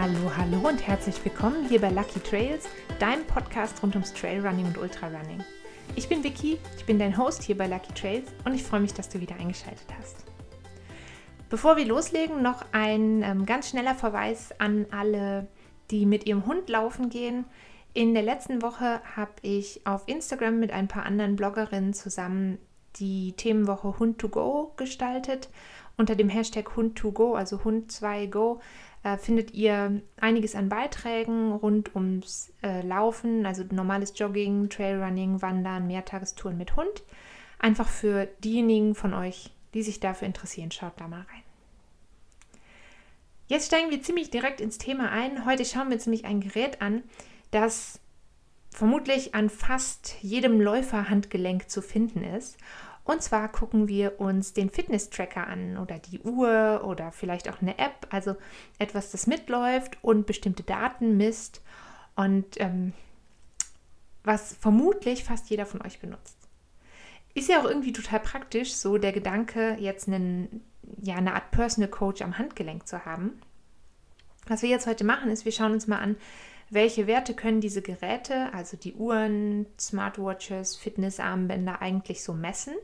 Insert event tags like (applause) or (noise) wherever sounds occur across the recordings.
Hallo, hallo und herzlich willkommen hier bei Lucky Trails, deinem Podcast rund ums Trailrunning und Ultrarunning. Ich bin Vicky, ich bin dein Host hier bei Lucky Trails und ich freue mich, dass du wieder eingeschaltet hast. Bevor wir loslegen, noch ein ähm, ganz schneller Verweis an alle, die mit ihrem Hund laufen gehen. In der letzten Woche habe ich auf Instagram mit ein paar anderen Bloggerinnen zusammen die Themenwoche Hund to Go gestaltet. Unter dem Hashtag Hund to Go, also Hund2Go, äh, findet ihr einiges an Beiträgen rund ums äh, Laufen, also normales Jogging, Trailrunning, Wandern, Mehrtagestouren mit Hund. Einfach für diejenigen von euch, die sich dafür interessieren, schaut da mal rein. Jetzt steigen wir ziemlich direkt ins Thema ein. Heute schauen wir uns nämlich ein Gerät an, das vermutlich an fast jedem Läuferhandgelenk zu finden ist und zwar gucken wir uns den Fitness-Tracker an oder die Uhr oder vielleicht auch eine App, also etwas, das mitläuft und bestimmte Daten misst und ähm, was vermutlich fast jeder von euch benutzt. Ist ja auch irgendwie total praktisch, so der Gedanke, jetzt einen, ja, eine Art Personal Coach am Handgelenk zu haben. Was wir jetzt heute machen, ist, wir schauen uns mal an, welche Werte können diese Geräte, also die Uhren, Smartwatches, Fitnessarmbänder eigentlich so messen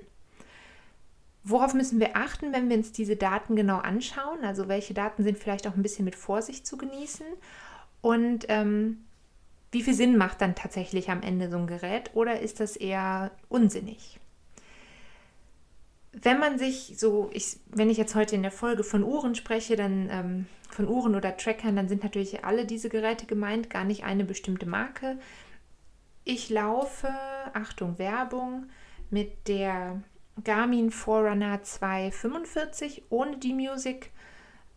Worauf müssen wir achten, wenn wir uns diese Daten genau anschauen? Also welche Daten sind vielleicht auch ein bisschen mit Vorsicht zu genießen? Und ähm, wie viel Sinn macht dann tatsächlich am Ende so ein Gerät oder ist das eher unsinnig? Wenn man sich so, ich, wenn ich jetzt heute in der Folge von Uhren spreche, dann ähm, von Uhren oder Trackern, dann sind natürlich alle diese Geräte gemeint, gar nicht eine bestimmte Marke. Ich laufe, Achtung, Werbung, mit der Garmin Forerunner 245 ohne die Music,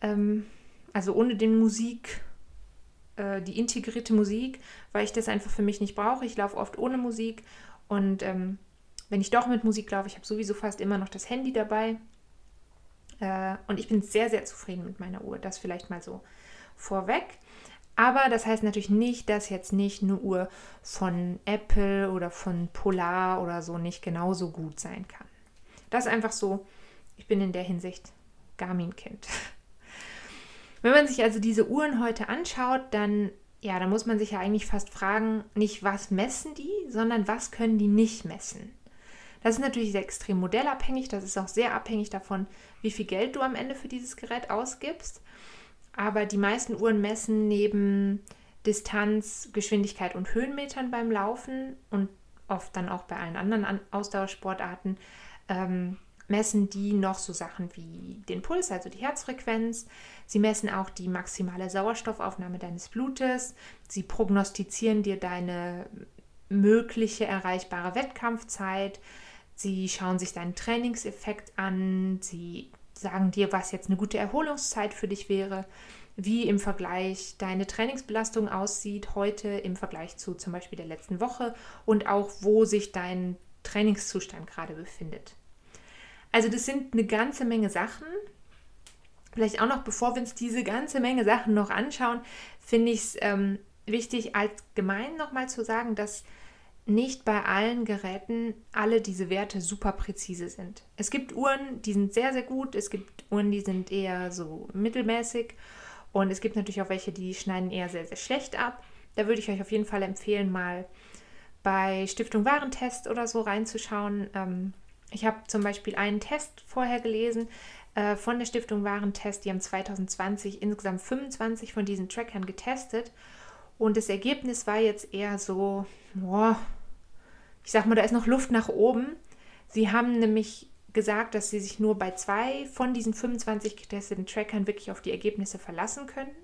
ähm, also ohne den Musik, äh, die integrierte Musik, weil ich das einfach für mich nicht brauche. Ich laufe oft ohne Musik und ähm, wenn ich doch mit Musik laufe, ich habe sowieso fast immer noch das Handy dabei. Äh, und ich bin sehr, sehr zufrieden mit meiner Uhr. Das vielleicht mal so vorweg. Aber das heißt natürlich nicht, dass jetzt nicht eine Uhr von Apple oder von Polar oder so nicht genauso gut sein kann. Das ist einfach so, ich bin in der Hinsicht Garmin-Kind. (laughs) Wenn man sich also diese Uhren heute anschaut, dann, ja, dann muss man sich ja eigentlich fast fragen, nicht was messen die, sondern was können die nicht messen. Das ist natürlich sehr extrem modellabhängig, das ist auch sehr abhängig davon, wie viel Geld du am Ende für dieses Gerät ausgibst. Aber die meisten Uhren messen neben Distanz, Geschwindigkeit und Höhenmetern beim Laufen und oft dann auch bei allen anderen Ausdauersportarten ähm, messen die noch so Sachen wie den Puls, also die Herzfrequenz. Sie messen auch die maximale Sauerstoffaufnahme deines Blutes. Sie prognostizieren dir deine mögliche erreichbare Wettkampfzeit. Sie schauen sich deinen Trainingseffekt an. Sie sagen dir, was jetzt eine gute Erholungszeit für dich wäre, wie im Vergleich deine Trainingsbelastung aussieht heute im Vergleich zu zum Beispiel der letzten Woche und auch wo sich dein Trainingszustand gerade befindet. Also das sind eine ganze Menge Sachen. Vielleicht auch noch, bevor wir uns diese ganze Menge Sachen noch anschauen, finde ich es ähm, wichtig, allgemein nochmal zu sagen, dass nicht bei allen Geräten alle diese Werte super präzise sind. Es gibt Uhren, die sind sehr, sehr gut. Es gibt Uhren, die sind eher so mittelmäßig. Und es gibt natürlich auch welche, die schneiden eher sehr, sehr schlecht ab. Da würde ich euch auf jeden Fall empfehlen, mal bei Stiftung Warentest oder so reinzuschauen. Ähm, ich habe zum Beispiel einen Test vorher gelesen äh, von der Stiftung Warentest. Die haben 2020 insgesamt 25 von diesen Trackern getestet. Und das Ergebnis war jetzt eher so, boah, ich sag mal, da ist noch Luft nach oben. Sie haben nämlich gesagt, dass sie sich nur bei zwei von diesen 25 getesteten Trackern wirklich auf die Ergebnisse verlassen können.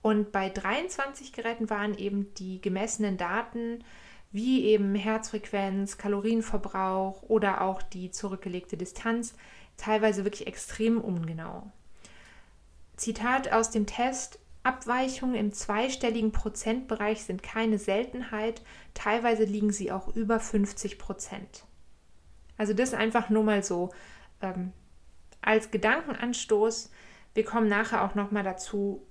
Und bei 23 Geräten waren eben die gemessenen Daten wie eben Herzfrequenz, Kalorienverbrauch oder auch die zurückgelegte Distanz teilweise wirklich extrem ungenau. Zitat aus dem Test, Abweichungen im zweistelligen Prozentbereich sind keine Seltenheit, teilweise liegen sie auch über 50 Prozent. Also das einfach nur mal so ähm, als Gedankenanstoß. Wir kommen nachher auch nochmal dazu,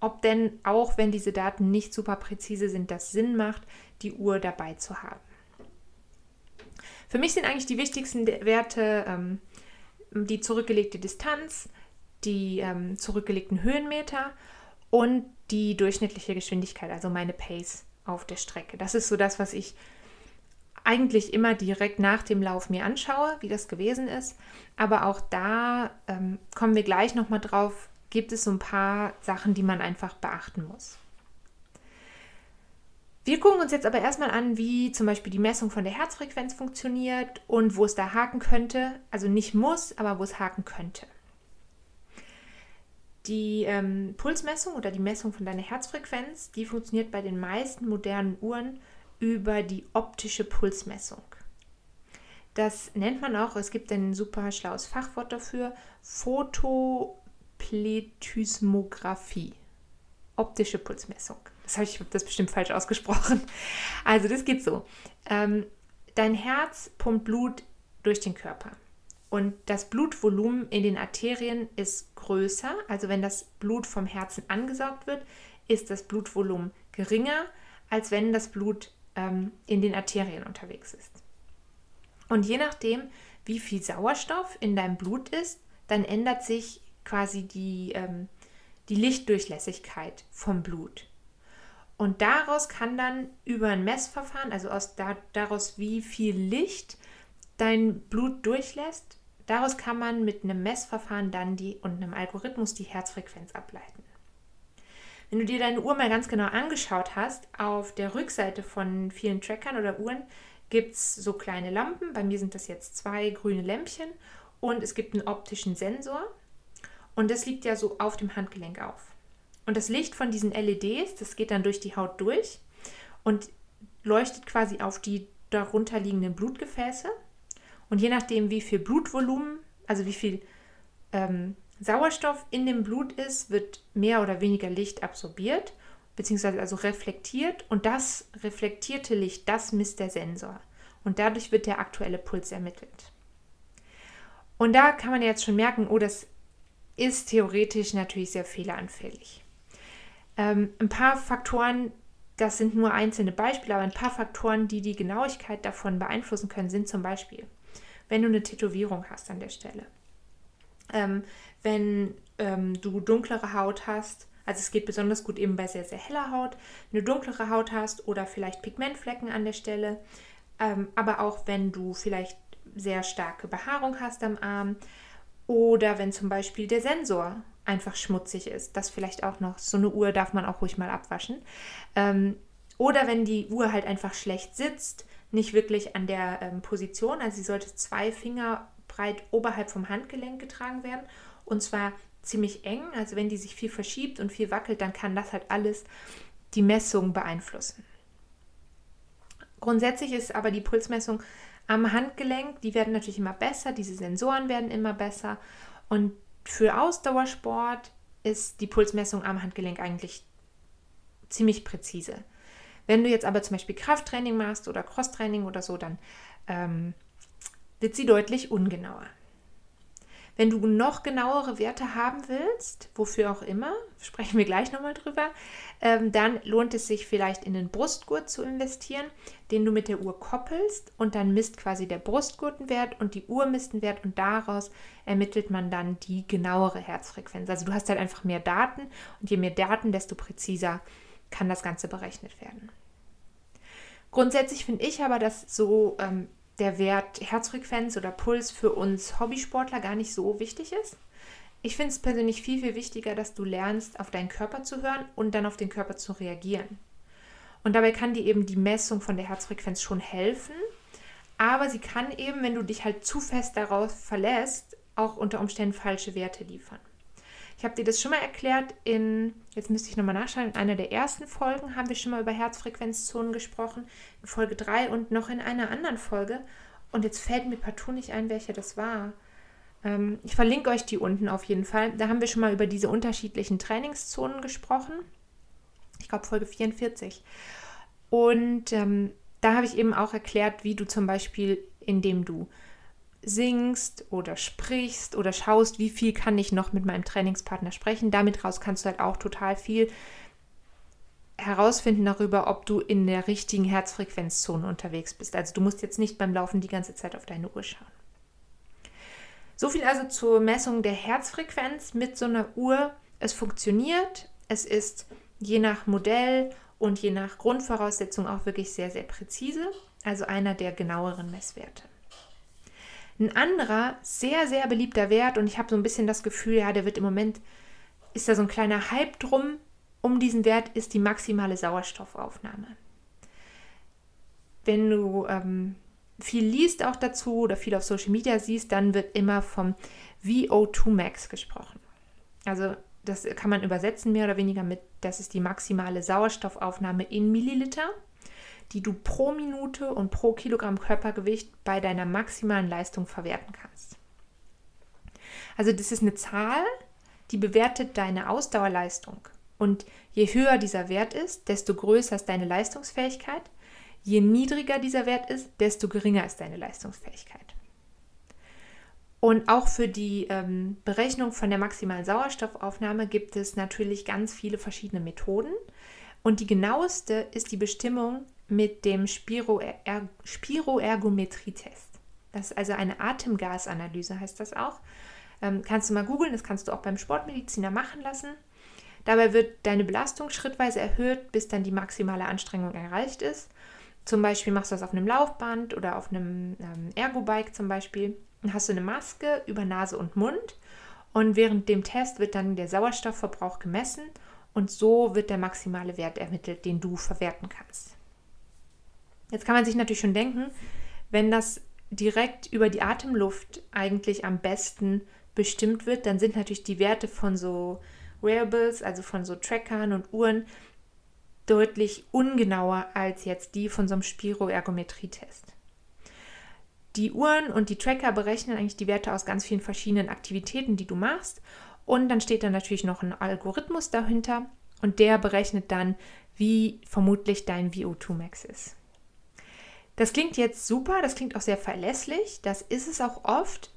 ob denn auch wenn diese Daten nicht super präzise sind, das Sinn macht, die Uhr dabei zu haben. Für mich sind eigentlich die wichtigsten Werte ähm, die zurückgelegte Distanz, die ähm, zurückgelegten Höhenmeter und die durchschnittliche Geschwindigkeit, also meine Pace auf der Strecke. Das ist so das, was ich eigentlich immer direkt nach dem Lauf mir anschaue, wie das gewesen ist. Aber auch da ähm, kommen wir gleich nochmal drauf, gibt es so ein paar Sachen, die man einfach beachten muss. Wir gucken uns jetzt aber erstmal an, wie zum Beispiel die Messung von der Herzfrequenz funktioniert und wo es da haken könnte. Also nicht muss, aber wo es haken könnte. Die ähm, Pulsmessung oder die Messung von deiner Herzfrequenz, die funktioniert bei den meisten modernen Uhren über die optische Pulsmessung. Das nennt man auch, es gibt ein super schlaues Fachwort dafür, Photopletysmographie. Optische Pulsmessung. Das habe ich das bestimmt falsch ausgesprochen. Also das geht so. Ähm, dein Herz pumpt Blut durch den Körper. Und das Blutvolumen in den Arterien ist größer. Also wenn das Blut vom Herzen angesaugt wird, ist das Blutvolumen geringer, als wenn das Blut ähm, in den Arterien unterwegs ist. Und je nachdem, wie viel Sauerstoff in deinem Blut ist, dann ändert sich quasi die, ähm, die Lichtdurchlässigkeit vom Blut. Und daraus kann dann über ein Messverfahren, also aus da, daraus, wie viel Licht dein Blut durchlässt, daraus kann man mit einem Messverfahren dann die und einem Algorithmus die Herzfrequenz ableiten. Wenn du dir deine Uhr mal ganz genau angeschaut hast, auf der Rückseite von vielen Trackern oder Uhren gibt es so kleine Lampen. Bei mir sind das jetzt zwei grüne Lämpchen und es gibt einen optischen Sensor. Und das liegt ja so auf dem Handgelenk auf. Und das Licht von diesen LEDs, das geht dann durch die Haut durch und leuchtet quasi auf die darunter liegenden Blutgefäße. Und je nachdem, wie viel Blutvolumen, also wie viel ähm, Sauerstoff in dem Blut ist, wird mehr oder weniger Licht absorbiert, beziehungsweise also reflektiert. Und das reflektierte Licht, das misst der Sensor. Und dadurch wird der aktuelle Puls ermittelt. Und da kann man jetzt schon merken, oh, das ist theoretisch natürlich sehr fehleranfällig. Ähm, ein paar Faktoren, das sind nur einzelne Beispiele, aber ein paar Faktoren, die die Genauigkeit davon beeinflussen können, sind zum Beispiel, wenn du eine Tätowierung hast an der Stelle. Ähm, wenn ähm, du dunklere Haut hast, also es geht besonders gut eben bei sehr, sehr heller Haut, du dunklere Haut hast oder vielleicht Pigmentflecken an der Stelle, ähm, aber auch wenn du vielleicht sehr starke Behaarung hast am Arm oder wenn zum Beispiel der Sensor einfach schmutzig ist. Das vielleicht auch noch. So eine Uhr darf man auch ruhig mal abwaschen. Ähm, oder wenn die Uhr halt einfach schlecht sitzt, nicht wirklich an der ähm, Position. Also sie sollte zwei Finger breit oberhalb vom Handgelenk getragen werden. Und zwar ziemlich eng. Also wenn die sich viel verschiebt und viel wackelt, dann kann das halt alles die Messung beeinflussen. Grundsätzlich ist aber die Pulsmessung am Handgelenk, die werden natürlich immer besser, diese Sensoren werden immer besser. Und für Ausdauersport ist die Pulsmessung am Handgelenk eigentlich ziemlich präzise. Wenn du jetzt aber zum Beispiel Krafttraining machst oder Crosstraining oder so, dann ähm, wird sie deutlich ungenauer. Wenn du noch genauere Werte haben willst, wofür auch immer, sprechen wir gleich nochmal drüber, ähm, dann lohnt es sich vielleicht in den Brustgurt zu investieren, den du mit der Uhr koppelst und dann misst quasi der Brustgurtenwert und die Uhr misst einen Wert und daraus ermittelt man dann die genauere Herzfrequenz. Also du hast halt einfach mehr Daten und je mehr Daten, desto präziser kann das Ganze berechnet werden. Grundsätzlich finde ich aber, dass so ähm, der Wert Herzfrequenz oder Puls für uns Hobbysportler gar nicht so wichtig ist. Ich finde es persönlich viel, viel wichtiger, dass du lernst, auf deinen Körper zu hören und dann auf den Körper zu reagieren. Und dabei kann dir eben die Messung von der Herzfrequenz schon helfen, aber sie kann eben, wenn du dich halt zu fest darauf verlässt, auch unter Umständen falsche Werte liefern. Ich habe dir das schon mal erklärt in, jetzt müsste ich nochmal nachschauen, in einer der ersten Folgen haben wir schon mal über Herzfrequenzzonen gesprochen, in Folge 3 und noch in einer anderen Folge. Und jetzt fällt mir partout nicht ein, welche das war. Ähm, ich verlinke euch die unten auf jeden Fall. Da haben wir schon mal über diese unterschiedlichen Trainingszonen gesprochen. Ich glaube Folge 44. Und ähm, da habe ich eben auch erklärt, wie du zum Beispiel, indem du singst oder sprichst oder schaust, wie viel kann ich noch mit meinem Trainingspartner sprechen. Damit raus kannst du halt auch total viel herausfinden darüber, ob du in der richtigen Herzfrequenzzone unterwegs bist. Also du musst jetzt nicht beim Laufen die ganze Zeit auf deine Uhr schauen. So viel also zur Messung der Herzfrequenz mit so einer Uhr. Es funktioniert. Es ist je nach Modell und je nach Grundvoraussetzung auch wirklich sehr, sehr präzise, also einer der genaueren Messwerte. Ein anderer, sehr, sehr beliebter Wert, und ich habe so ein bisschen das Gefühl, ja, der wird im Moment, ist da so ein kleiner Hype drum, um diesen Wert ist die maximale Sauerstoffaufnahme. Wenn du ähm, viel liest auch dazu oder viel auf Social Media siehst, dann wird immer vom VO2 Max gesprochen. Also das kann man übersetzen mehr oder weniger mit, das ist die maximale Sauerstoffaufnahme in Milliliter, die du pro Minute und pro Kilogramm Körpergewicht bei deiner maximalen Leistung verwerten kannst. Also das ist eine Zahl, die bewertet deine Ausdauerleistung. Und je höher dieser Wert ist, desto größer ist deine Leistungsfähigkeit. Je niedriger dieser Wert ist, desto geringer ist deine Leistungsfähigkeit. Und auch für die ähm, Berechnung von der maximalen Sauerstoffaufnahme gibt es natürlich ganz viele verschiedene Methoden. Und die genaueste ist die Bestimmung mit dem Spiroer Spiroergometrie-Test. Das ist also eine Atemgasanalyse, heißt das auch. Ähm, kannst du mal googeln, das kannst du auch beim Sportmediziner machen lassen. Dabei wird deine Belastung schrittweise erhöht, bis dann die maximale Anstrengung erreicht ist. Zum Beispiel machst du das auf einem Laufband oder auf einem ähm, Ergobike zum Beispiel. Dann hast du eine Maske über Nase und Mund und während dem Test wird dann der Sauerstoffverbrauch gemessen und so wird der maximale Wert ermittelt, den du verwerten kannst. Jetzt kann man sich natürlich schon denken, wenn das direkt über die Atemluft eigentlich am besten bestimmt wird, dann sind natürlich die Werte von so Wearables, also von so Trackern und Uhren, deutlich ungenauer als jetzt die von so einem Spiroergometrie-Test. Die Uhren und die Tracker berechnen eigentlich die Werte aus ganz vielen verschiedenen Aktivitäten, die du machst. Und dann steht da natürlich noch ein Algorithmus dahinter und der berechnet dann, wie vermutlich dein VO2 Max ist. Das klingt jetzt super, das klingt auch sehr verlässlich, das ist es auch oft,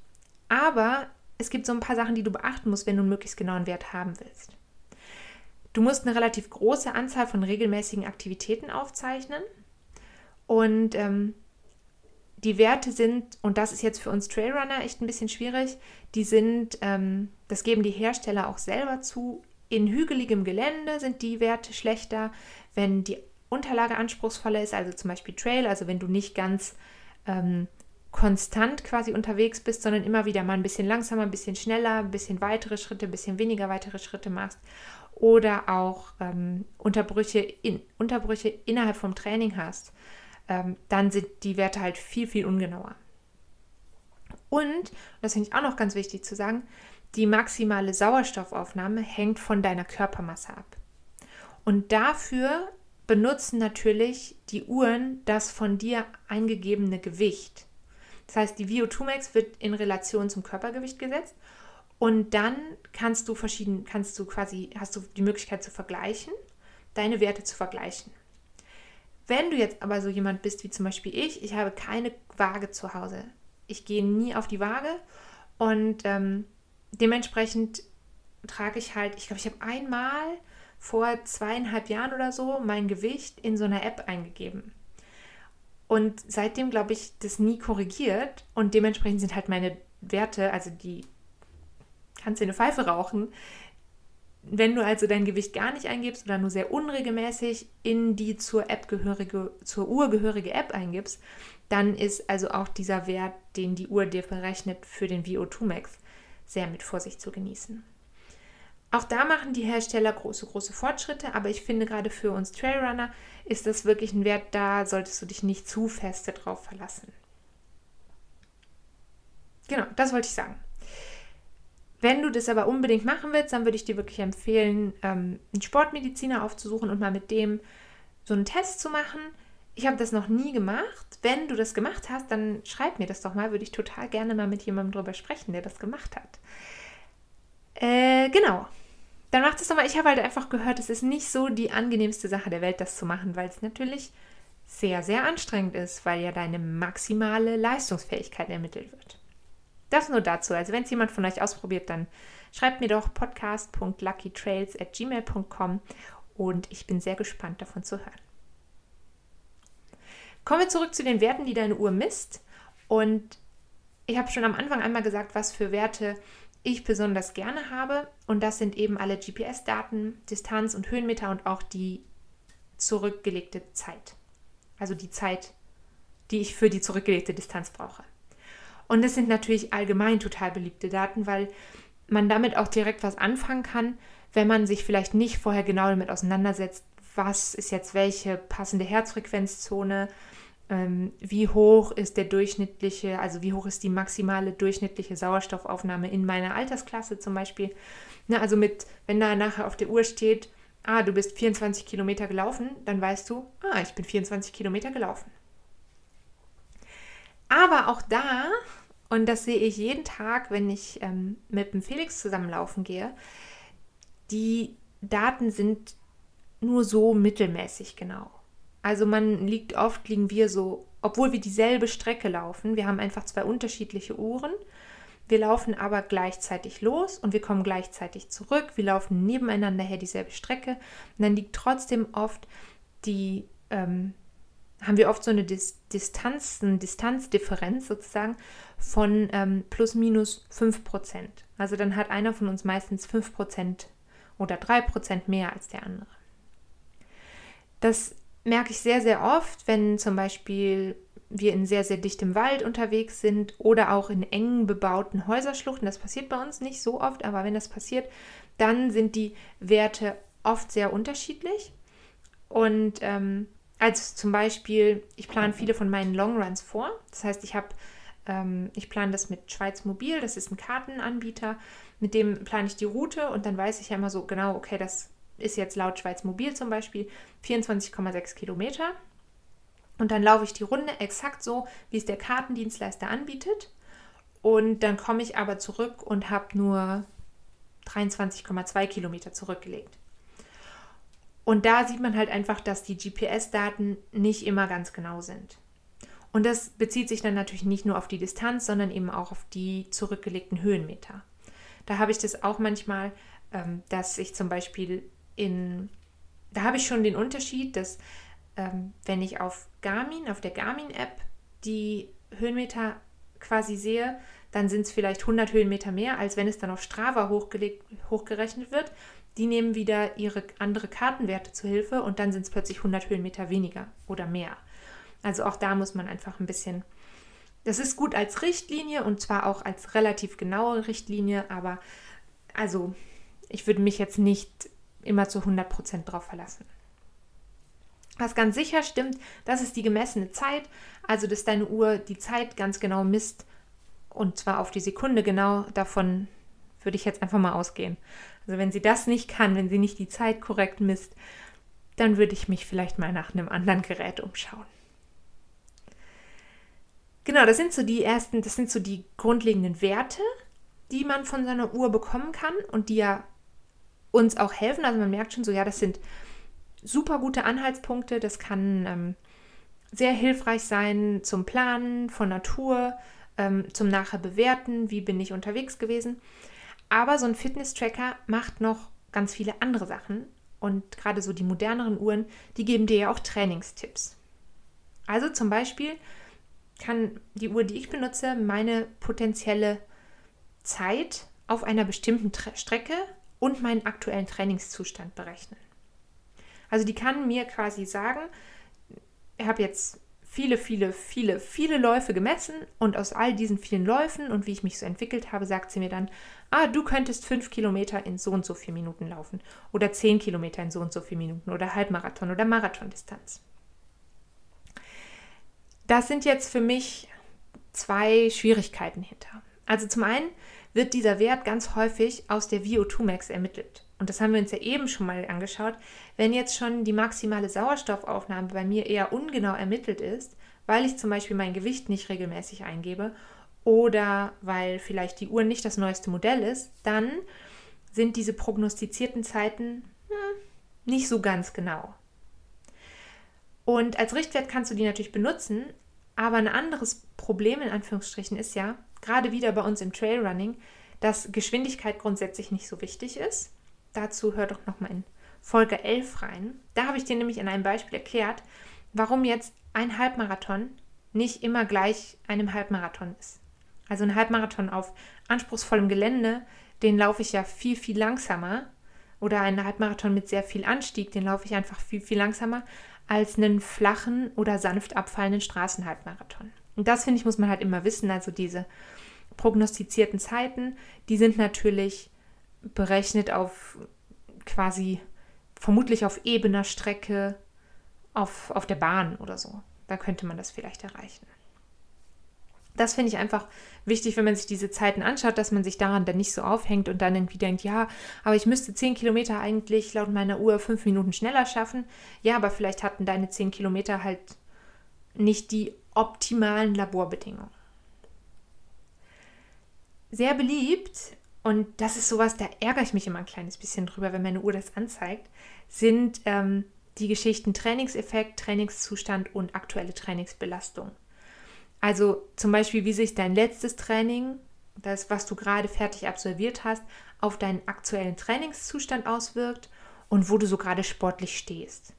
aber es gibt so ein paar Sachen, die du beachten musst, wenn du einen möglichst genauen Wert haben willst. Du musst eine relativ große Anzahl von regelmäßigen Aktivitäten aufzeichnen und ähm, die Werte sind, und das ist jetzt für uns Trailrunner echt ein bisschen schwierig, die sind, ähm, das geben die Hersteller auch selber zu, in hügeligem Gelände sind die Werte schlechter, wenn die Unterlage anspruchsvoller ist, also zum Beispiel Trail, also wenn du nicht ganz ähm, konstant quasi unterwegs bist, sondern immer wieder mal ein bisschen langsamer, ein bisschen schneller, ein bisschen weitere Schritte, ein bisschen weniger weitere Schritte machst. Oder auch ähm, Unterbrüche, in, Unterbrüche innerhalb vom Training hast ähm, dann sind die Werte halt viel, viel ungenauer. Und, das finde ich auch noch ganz wichtig zu sagen, die maximale Sauerstoffaufnahme hängt von deiner Körpermasse ab. Und dafür benutzen natürlich die Uhren das von dir eingegebene Gewicht. Das heißt, die VO2 Max wird in Relation zum Körpergewicht gesetzt und dann kannst du verschieden, kannst du quasi, hast du die Möglichkeit zu vergleichen, deine Werte zu vergleichen. Wenn du jetzt aber so jemand bist wie zum Beispiel ich, ich habe keine Waage zu Hause. Ich gehe nie auf die Waage und ähm, dementsprechend trage ich halt, ich glaube, ich habe einmal vor zweieinhalb Jahren oder so mein Gewicht in so einer App eingegeben. Und seitdem, glaube ich, das nie korrigiert und dementsprechend sind halt meine Werte, also die kannst du eine Pfeife rauchen, wenn du also dein Gewicht gar nicht eingibst oder nur sehr unregelmäßig in die zur App gehörige, zur Uhr gehörige App eingibst, dann ist also auch dieser Wert, den die Uhr dir berechnet für den VO2 Max, sehr mit Vorsicht zu genießen. Auch da machen die Hersteller große, große Fortschritte, aber ich finde gerade für uns Trailrunner ist das wirklich ein Wert, da solltest du dich nicht zu feste drauf verlassen. Genau, das wollte ich sagen. Wenn du das aber unbedingt machen willst, dann würde ich dir wirklich empfehlen, ähm, einen Sportmediziner aufzusuchen und mal mit dem so einen Test zu machen. Ich habe das noch nie gemacht. Wenn du das gemacht hast, dann schreib mir das doch mal. Würde ich total gerne mal mit jemandem drüber sprechen, der das gemacht hat. Äh, genau. Dann mach das doch mal. Ich habe halt einfach gehört, es ist nicht so die angenehmste Sache der Welt, das zu machen, weil es natürlich sehr, sehr anstrengend ist, weil ja deine maximale Leistungsfähigkeit ermittelt wird. Das nur dazu. Also wenn es jemand von euch ausprobiert, dann schreibt mir doch podcast.luckytrails.gmail.com und ich bin sehr gespannt davon zu hören. Kommen wir zurück zu den Werten, die deine Uhr misst. Und ich habe schon am Anfang einmal gesagt, was für Werte ich besonders gerne habe. Und das sind eben alle GPS-Daten, Distanz und Höhenmeter und auch die zurückgelegte Zeit. Also die Zeit, die ich für die zurückgelegte Distanz brauche. Und das sind natürlich allgemein total beliebte Daten, weil man damit auch direkt was anfangen kann, wenn man sich vielleicht nicht vorher genau damit auseinandersetzt, was ist jetzt welche passende Herzfrequenzzone, wie hoch ist der durchschnittliche, also wie hoch ist die maximale durchschnittliche Sauerstoffaufnahme in meiner Altersklasse zum Beispiel. Na, also mit, wenn da nachher auf der Uhr steht, ah, du bist 24 Kilometer gelaufen, dann weißt du, ah, ich bin 24 Kilometer gelaufen. Aber auch da, und das sehe ich jeden Tag, wenn ich ähm, mit dem Felix zusammenlaufen gehe, die Daten sind nur so mittelmäßig genau. Also man liegt oft, liegen wir so, obwohl wir dieselbe Strecke laufen, wir haben einfach zwei unterschiedliche Uhren. Wir laufen aber gleichzeitig los und wir kommen gleichzeitig zurück. Wir laufen nebeneinander her dieselbe Strecke. Und dann liegt trotzdem oft die, ähm, haben wir oft so eine Dis Distanz, eine Distanzdifferenz sozusagen von ähm, plus minus 5 Prozent. Also dann hat einer von uns meistens 5 Prozent oder 3 Prozent mehr als der andere. Das merke ich sehr, sehr oft, wenn zum Beispiel wir in sehr, sehr dichtem Wald unterwegs sind oder auch in engen bebauten Häuserschluchten. Das passiert bei uns nicht so oft, aber wenn das passiert, dann sind die Werte oft sehr unterschiedlich. Und ähm, als zum Beispiel, ich plane viele von meinen Longruns vor. Das heißt, ich habe, ähm, ich plane das mit Schweiz Mobil, das ist ein Kartenanbieter, mit dem plane ich die Route und dann weiß ich ja immer so genau, okay, das ist jetzt laut Schweiz Mobil zum Beispiel 24,6 Kilometer. Und dann laufe ich die Runde exakt so, wie es der Kartendienstleister anbietet. Und dann komme ich aber zurück und habe nur 23,2 Kilometer zurückgelegt. Und da sieht man halt einfach, dass die GPS-Daten nicht immer ganz genau sind. Und das bezieht sich dann natürlich nicht nur auf die Distanz, sondern eben auch auf die zurückgelegten Höhenmeter. Da habe ich das auch manchmal, ähm, dass ich zum Beispiel in, da habe ich schon den Unterschied, dass ähm, wenn ich auf Garmin, auf der Garmin-App, die Höhenmeter quasi sehe, dann sind es vielleicht 100 Höhenmeter mehr, als wenn es dann auf Strava hochgerechnet wird. Die nehmen wieder ihre andere Kartenwerte zu Hilfe und dann sind es plötzlich 100 Höhenmeter weniger oder mehr. Also auch da muss man einfach ein bisschen. Das ist gut als Richtlinie und zwar auch als relativ genaue Richtlinie, aber also ich würde mich jetzt nicht immer zu 100% drauf verlassen. Was ganz sicher stimmt, das ist die gemessene Zeit, also dass deine Uhr die Zeit ganz genau misst und zwar auf die Sekunde genau, davon würde ich jetzt einfach mal ausgehen. Also wenn sie das nicht kann, wenn sie nicht die Zeit korrekt misst, dann würde ich mich vielleicht mal nach einem anderen Gerät umschauen. Genau, das sind so die ersten, das sind so die grundlegenden Werte, die man von seiner Uhr bekommen kann und die ja uns auch helfen. Also man merkt schon so, ja, das sind super gute Anhaltspunkte. Das kann ähm, sehr hilfreich sein zum Planen von Natur, ähm, zum nachher bewerten, wie bin ich unterwegs gewesen. Aber so ein Fitness-Tracker macht noch ganz viele andere Sachen. Und gerade so die moderneren Uhren, die geben dir ja auch Trainingstipps. Also zum Beispiel kann die Uhr, die ich benutze, meine potenzielle Zeit auf einer bestimmten Strecke und meinen aktuellen Trainingszustand berechnen. Also die kann mir quasi sagen, ich habe jetzt viele, viele, viele, viele Läufe gemessen und aus all diesen vielen Läufen und wie ich mich so entwickelt habe, sagt sie mir dann, ah, du könntest fünf Kilometer in so und so vier Minuten laufen oder zehn Kilometer in so und so vier Minuten oder Halbmarathon oder Marathondistanz. Das sind jetzt für mich zwei Schwierigkeiten hinter. Also zum einen wird dieser Wert ganz häufig aus der VO2 Max ermittelt. Und das haben wir uns ja eben schon mal angeschaut. Wenn jetzt schon die maximale Sauerstoffaufnahme bei mir eher ungenau ermittelt ist, weil ich zum Beispiel mein Gewicht nicht regelmäßig eingebe oder weil vielleicht die Uhr nicht das neueste Modell ist, dann sind diese prognostizierten Zeiten hm, nicht so ganz genau. Und als Richtwert kannst du die natürlich benutzen, aber ein anderes Problem in Anführungsstrichen ist ja, gerade wieder bei uns im Trailrunning, dass Geschwindigkeit grundsätzlich nicht so wichtig ist. Dazu hör doch nochmal in Folge 11 rein. Da habe ich dir nämlich in einem Beispiel erklärt, warum jetzt ein Halbmarathon nicht immer gleich einem Halbmarathon ist. Also ein Halbmarathon auf anspruchsvollem Gelände, den laufe ich ja viel, viel langsamer. Oder einen Halbmarathon mit sehr viel Anstieg, den laufe ich einfach viel, viel langsamer als einen flachen oder sanft abfallenden Straßenhalbmarathon. Und das, finde ich, muss man halt immer wissen. Also diese prognostizierten Zeiten, die sind natürlich berechnet auf quasi vermutlich auf ebener Strecke auf, auf der Bahn oder so. Da könnte man das vielleicht erreichen. Das finde ich einfach wichtig, wenn man sich diese Zeiten anschaut, dass man sich daran dann nicht so aufhängt und dann irgendwie denkt, ja, aber ich müsste 10 Kilometer eigentlich laut meiner Uhr fünf Minuten schneller schaffen. Ja, aber vielleicht hatten deine 10 Kilometer halt nicht die optimalen Laborbedingungen. Sehr beliebt, und das ist sowas, da ärgere ich mich immer ein kleines bisschen drüber, wenn meine Uhr das anzeigt, sind ähm, die Geschichten Trainingseffekt, Trainingszustand und aktuelle Trainingsbelastung. Also zum Beispiel, wie sich dein letztes Training, das, was du gerade fertig absolviert hast, auf deinen aktuellen Trainingszustand auswirkt und wo du so gerade sportlich stehst.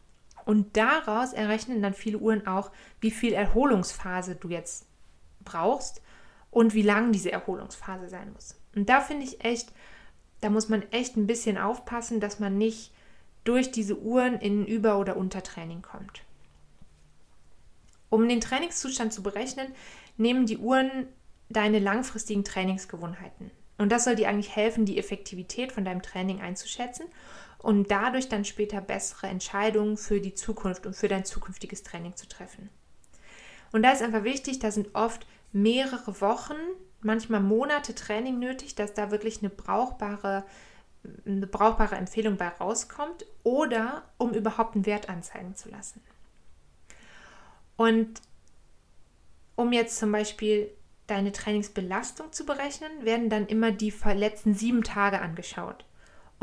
Und daraus errechnen dann viele Uhren auch, wie viel Erholungsphase du jetzt brauchst und wie lang diese Erholungsphase sein muss. Und da finde ich echt, da muss man echt ein bisschen aufpassen, dass man nicht durch diese Uhren in Über- oder Untertraining kommt. Um den Trainingszustand zu berechnen, nehmen die Uhren deine langfristigen Trainingsgewohnheiten. Und das soll dir eigentlich helfen, die Effektivität von deinem Training einzuschätzen und dadurch dann später bessere Entscheidungen für die Zukunft und für dein zukünftiges Training zu treffen. Und da ist einfach wichtig, da sind oft mehrere Wochen, manchmal Monate Training nötig, dass da wirklich eine brauchbare, eine brauchbare Empfehlung bei rauskommt oder um überhaupt einen Wert anzeigen zu lassen. Und um jetzt zum Beispiel deine Trainingsbelastung zu berechnen, werden dann immer die letzten sieben Tage angeschaut.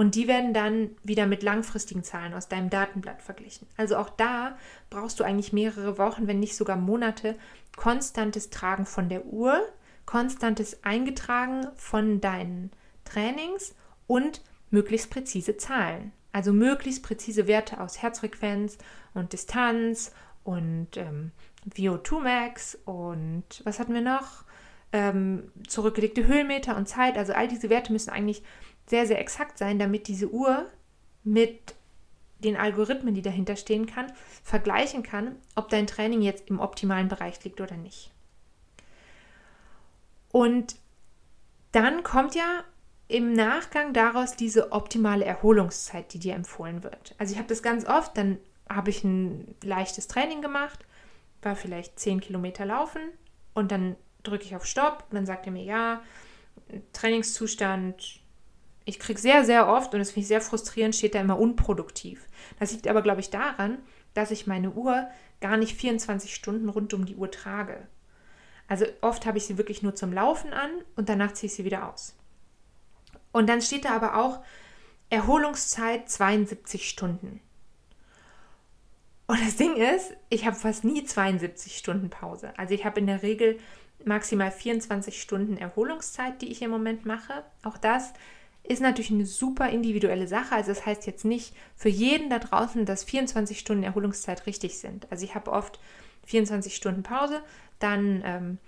Und die werden dann wieder mit langfristigen Zahlen aus deinem Datenblatt verglichen. Also auch da brauchst du eigentlich mehrere Wochen, wenn nicht sogar Monate, konstantes Tragen von der Uhr, konstantes Eingetragen von deinen Trainings und möglichst präzise Zahlen. Also möglichst präzise Werte aus Herzfrequenz und Distanz und ähm, VO2 Max und was hatten wir noch? Ähm, zurückgelegte Höhenmeter und Zeit. Also all diese Werte müssen eigentlich sehr, sehr exakt sein, damit diese Uhr mit den Algorithmen, die dahinter stehen kann, vergleichen kann, ob dein Training jetzt im optimalen Bereich liegt oder nicht. Und dann kommt ja im Nachgang daraus diese optimale Erholungszeit, die dir empfohlen wird. Also ich habe das ganz oft, dann habe ich ein leichtes Training gemacht, war vielleicht 10 Kilometer laufen und dann drücke ich auf Stopp und dann sagt er mir, ja, Trainingszustand, ich kriege sehr, sehr oft, und das finde ich sehr frustrierend, steht da immer unproduktiv. Das liegt aber, glaube ich, daran, dass ich meine Uhr gar nicht 24 Stunden rund um die Uhr trage. Also oft habe ich sie wirklich nur zum Laufen an und danach ziehe ich sie wieder aus. Und dann steht da aber auch Erholungszeit 72 Stunden. Und das Ding ist, ich habe fast nie 72 Stunden Pause. Also ich habe in der Regel maximal 24 Stunden Erholungszeit, die ich im Moment mache. Auch das ist natürlich eine super individuelle Sache. Also das heißt jetzt nicht für jeden da draußen, dass 24 Stunden Erholungszeit richtig sind. Also ich habe oft 24 Stunden Pause, dann ähm,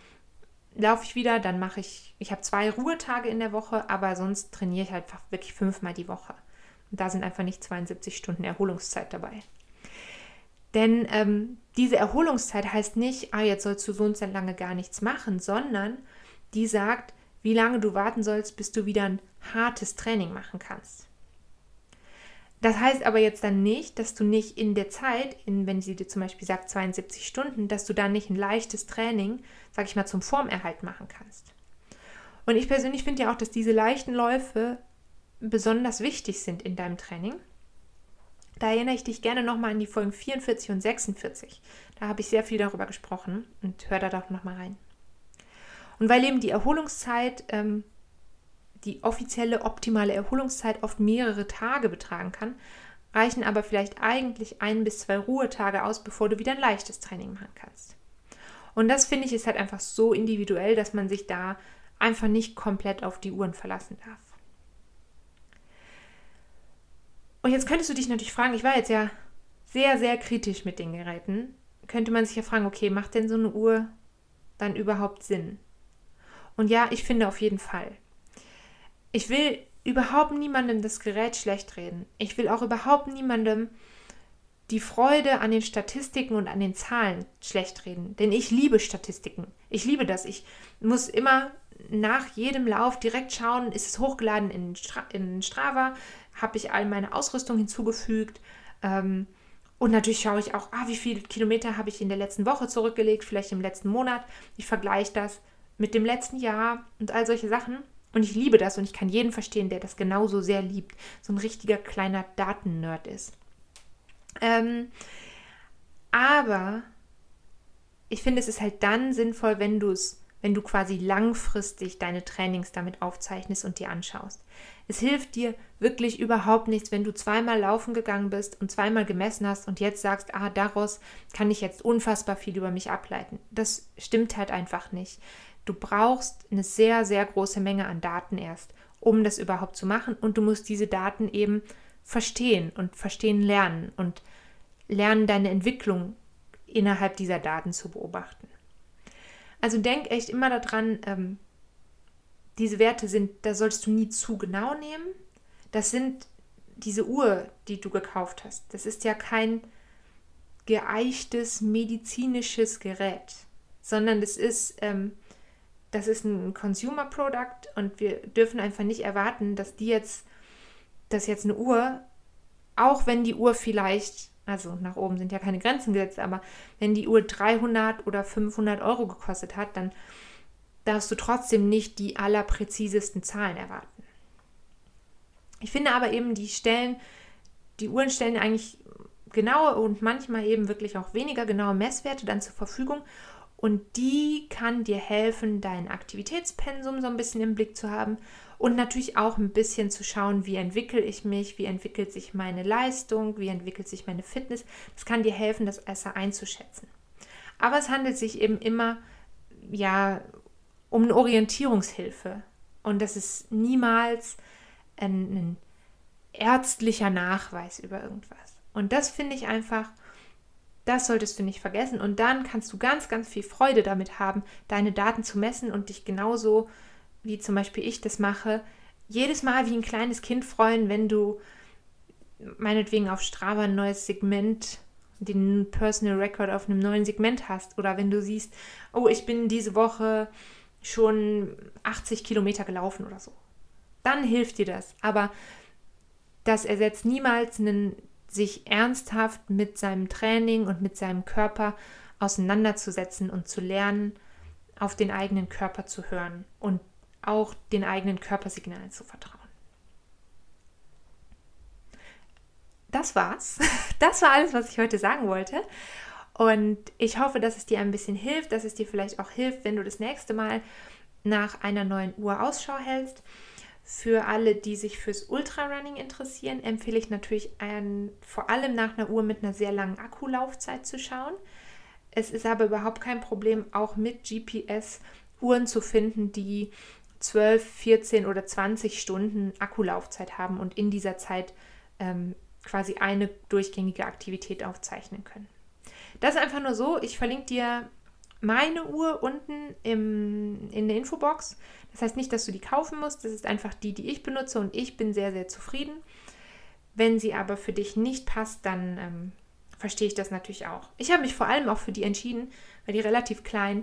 laufe ich wieder, dann mache ich, ich habe zwei Ruhetage in der Woche, aber sonst trainiere ich halt wirklich fünfmal die Woche. Und da sind einfach nicht 72 Stunden Erholungszeit dabei. Denn ähm, diese Erholungszeit heißt nicht, ah, jetzt sollst du so und so lange gar nichts machen, sondern die sagt, wie lange du warten sollst, bis du wieder ein hartes Training machen kannst. Das heißt aber jetzt dann nicht, dass du nicht in der Zeit, in, wenn sie dir zum Beispiel sagt 72 Stunden, dass du dann nicht ein leichtes Training, sag ich mal, zum Formerhalt machen kannst. Und ich persönlich finde ja auch, dass diese leichten Läufe besonders wichtig sind in deinem Training, da erinnere ich dich gerne nochmal an die Folgen 44 und 46. Da habe ich sehr viel darüber gesprochen und hör da doch nochmal rein. Und weil eben die Erholungszeit, ähm, die offizielle optimale Erholungszeit oft mehrere Tage betragen kann, reichen aber vielleicht eigentlich ein bis zwei Ruhetage aus, bevor du wieder ein leichtes Training machen kannst. Und das finde ich ist halt einfach so individuell, dass man sich da einfach nicht komplett auf die Uhren verlassen darf. Und jetzt könntest du dich natürlich fragen, ich war jetzt ja sehr, sehr kritisch mit den Geräten. Könnte man sich ja fragen, okay, macht denn so eine Uhr dann überhaupt Sinn? Und ja, ich finde auf jeden Fall. Ich will überhaupt niemandem das Gerät schlecht reden. Ich will auch überhaupt niemandem die Freude an den Statistiken und an den Zahlen schlecht reden. Denn ich liebe Statistiken. Ich liebe das. Ich muss immer nach jedem Lauf direkt schauen, ist es hochgeladen in, Stra in Strava, habe ich all meine Ausrüstung hinzugefügt. Ähm, und natürlich schaue ich auch, ah, wie viele Kilometer habe ich in der letzten Woche zurückgelegt, vielleicht im letzten Monat. Ich vergleiche das mit dem letzten Jahr und all solche Sachen. Und ich liebe das und ich kann jeden verstehen, der das genauso sehr liebt. So ein richtiger kleiner Datennerd ist. Ähm, aber ich finde, es ist halt dann sinnvoll, wenn du es wenn du quasi langfristig deine Trainings damit aufzeichnest und dir anschaust. Es hilft dir wirklich überhaupt nichts, wenn du zweimal laufen gegangen bist und zweimal gemessen hast und jetzt sagst, ah, daraus kann ich jetzt unfassbar viel über mich ableiten. Das stimmt halt einfach nicht. Du brauchst eine sehr, sehr große Menge an Daten erst, um das überhaupt zu machen und du musst diese Daten eben verstehen und verstehen lernen und lernen, deine Entwicklung innerhalb dieser Daten zu beobachten. Also denk echt immer daran, ähm, diese Werte sind, da sollst du nie zu genau nehmen. Das sind diese Uhr, die du gekauft hast. Das ist ja kein geeichtes medizinisches Gerät, sondern das ist, ähm, das ist ein Consumer Product und wir dürfen einfach nicht erwarten, dass die jetzt, dass jetzt eine Uhr, auch wenn die Uhr vielleicht also nach oben sind ja keine Grenzen gesetzt, aber wenn die Uhr 300 oder 500 Euro gekostet hat, dann darfst du trotzdem nicht die allerpräzisesten Zahlen erwarten. Ich finde aber eben, die Stellen, die Uhren stellen eigentlich genaue und manchmal eben wirklich auch weniger genaue Messwerte dann zur Verfügung und die kann dir helfen, dein Aktivitätspensum so ein bisschen im Blick zu haben und natürlich auch ein bisschen zu schauen, wie entwickle ich mich, wie entwickelt sich meine Leistung, wie entwickelt sich meine Fitness. Das kann dir helfen, das besser einzuschätzen. Aber es handelt sich eben immer ja um eine Orientierungshilfe und das ist niemals ein, ein ärztlicher Nachweis über irgendwas. Und das finde ich einfach das solltest du nicht vergessen. Und dann kannst du ganz, ganz viel Freude damit haben, deine Daten zu messen und dich genauso wie zum Beispiel ich das mache, jedes Mal wie ein kleines Kind freuen, wenn du meinetwegen auf Strava ein neues Segment, den Personal Record auf einem neuen Segment hast oder wenn du siehst, oh, ich bin diese Woche schon 80 Kilometer gelaufen oder so. Dann hilft dir das. Aber das ersetzt niemals einen, sich ernsthaft mit seinem Training und mit seinem Körper auseinanderzusetzen und zu lernen, auf den eigenen Körper zu hören und auch den eigenen Körpersignalen zu vertrauen. Das war's. (laughs) Das war alles, was ich heute sagen wollte. Und ich hoffe, dass es dir ein bisschen hilft, dass es dir vielleicht auch hilft, wenn du das nächste Mal nach einer neuen Uhr Ausschau hältst. Für alle, die sich fürs Ultrarunning interessieren, empfehle ich natürlich ein, vor allem nach einer Uhr mit einer sehr langen Akkulaufzeit zu schauen. Es ist aber überhaupt kein Problem, auch mit GPS Uhren zu finden, die 12, 14 oder 20 Stunden Akkulaufzeit haben und in dieser Zeit ähm, quasi eine durchgängige Aktivität aufzeichnen können. Das ist einfach nur so. Ich verlinke dir meine Uhr unten im, in der Infobox. Das heißt nicht, dass du die kaufen musst. Das ist einfach die, die ich benutze und ich bin sehr, sehr zufrieden. Wenn sie aber für dich nicht passt, dann ähm, verstehe ich das natürlich auch. Ich habe mich vor allem auch für die entschieden, weil die relativ klein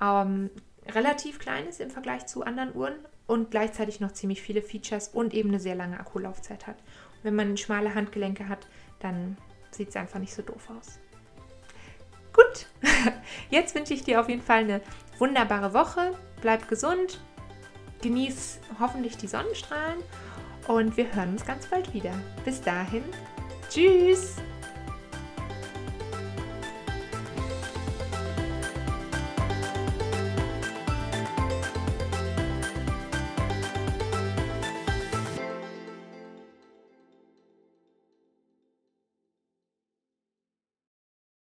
ähm, relativ klein ist im Vergleich zu anderen Uhren und gleichzeitig noch ziemlich viele Features und eben eine sehr lange Akkulaufzeit hat. Und wenn man schmale Handgelenke hat, dann sieht es einfach nicht so doof aus. Gut, (laughs) jetzt wünsche ich dir auf jeden Fall eine wunderbare Woche. Bleib gesund, genieß hoffentlich die Sonnenstrahlen und wir hören uns ganz bald wieder. Bis dahin, tschüss!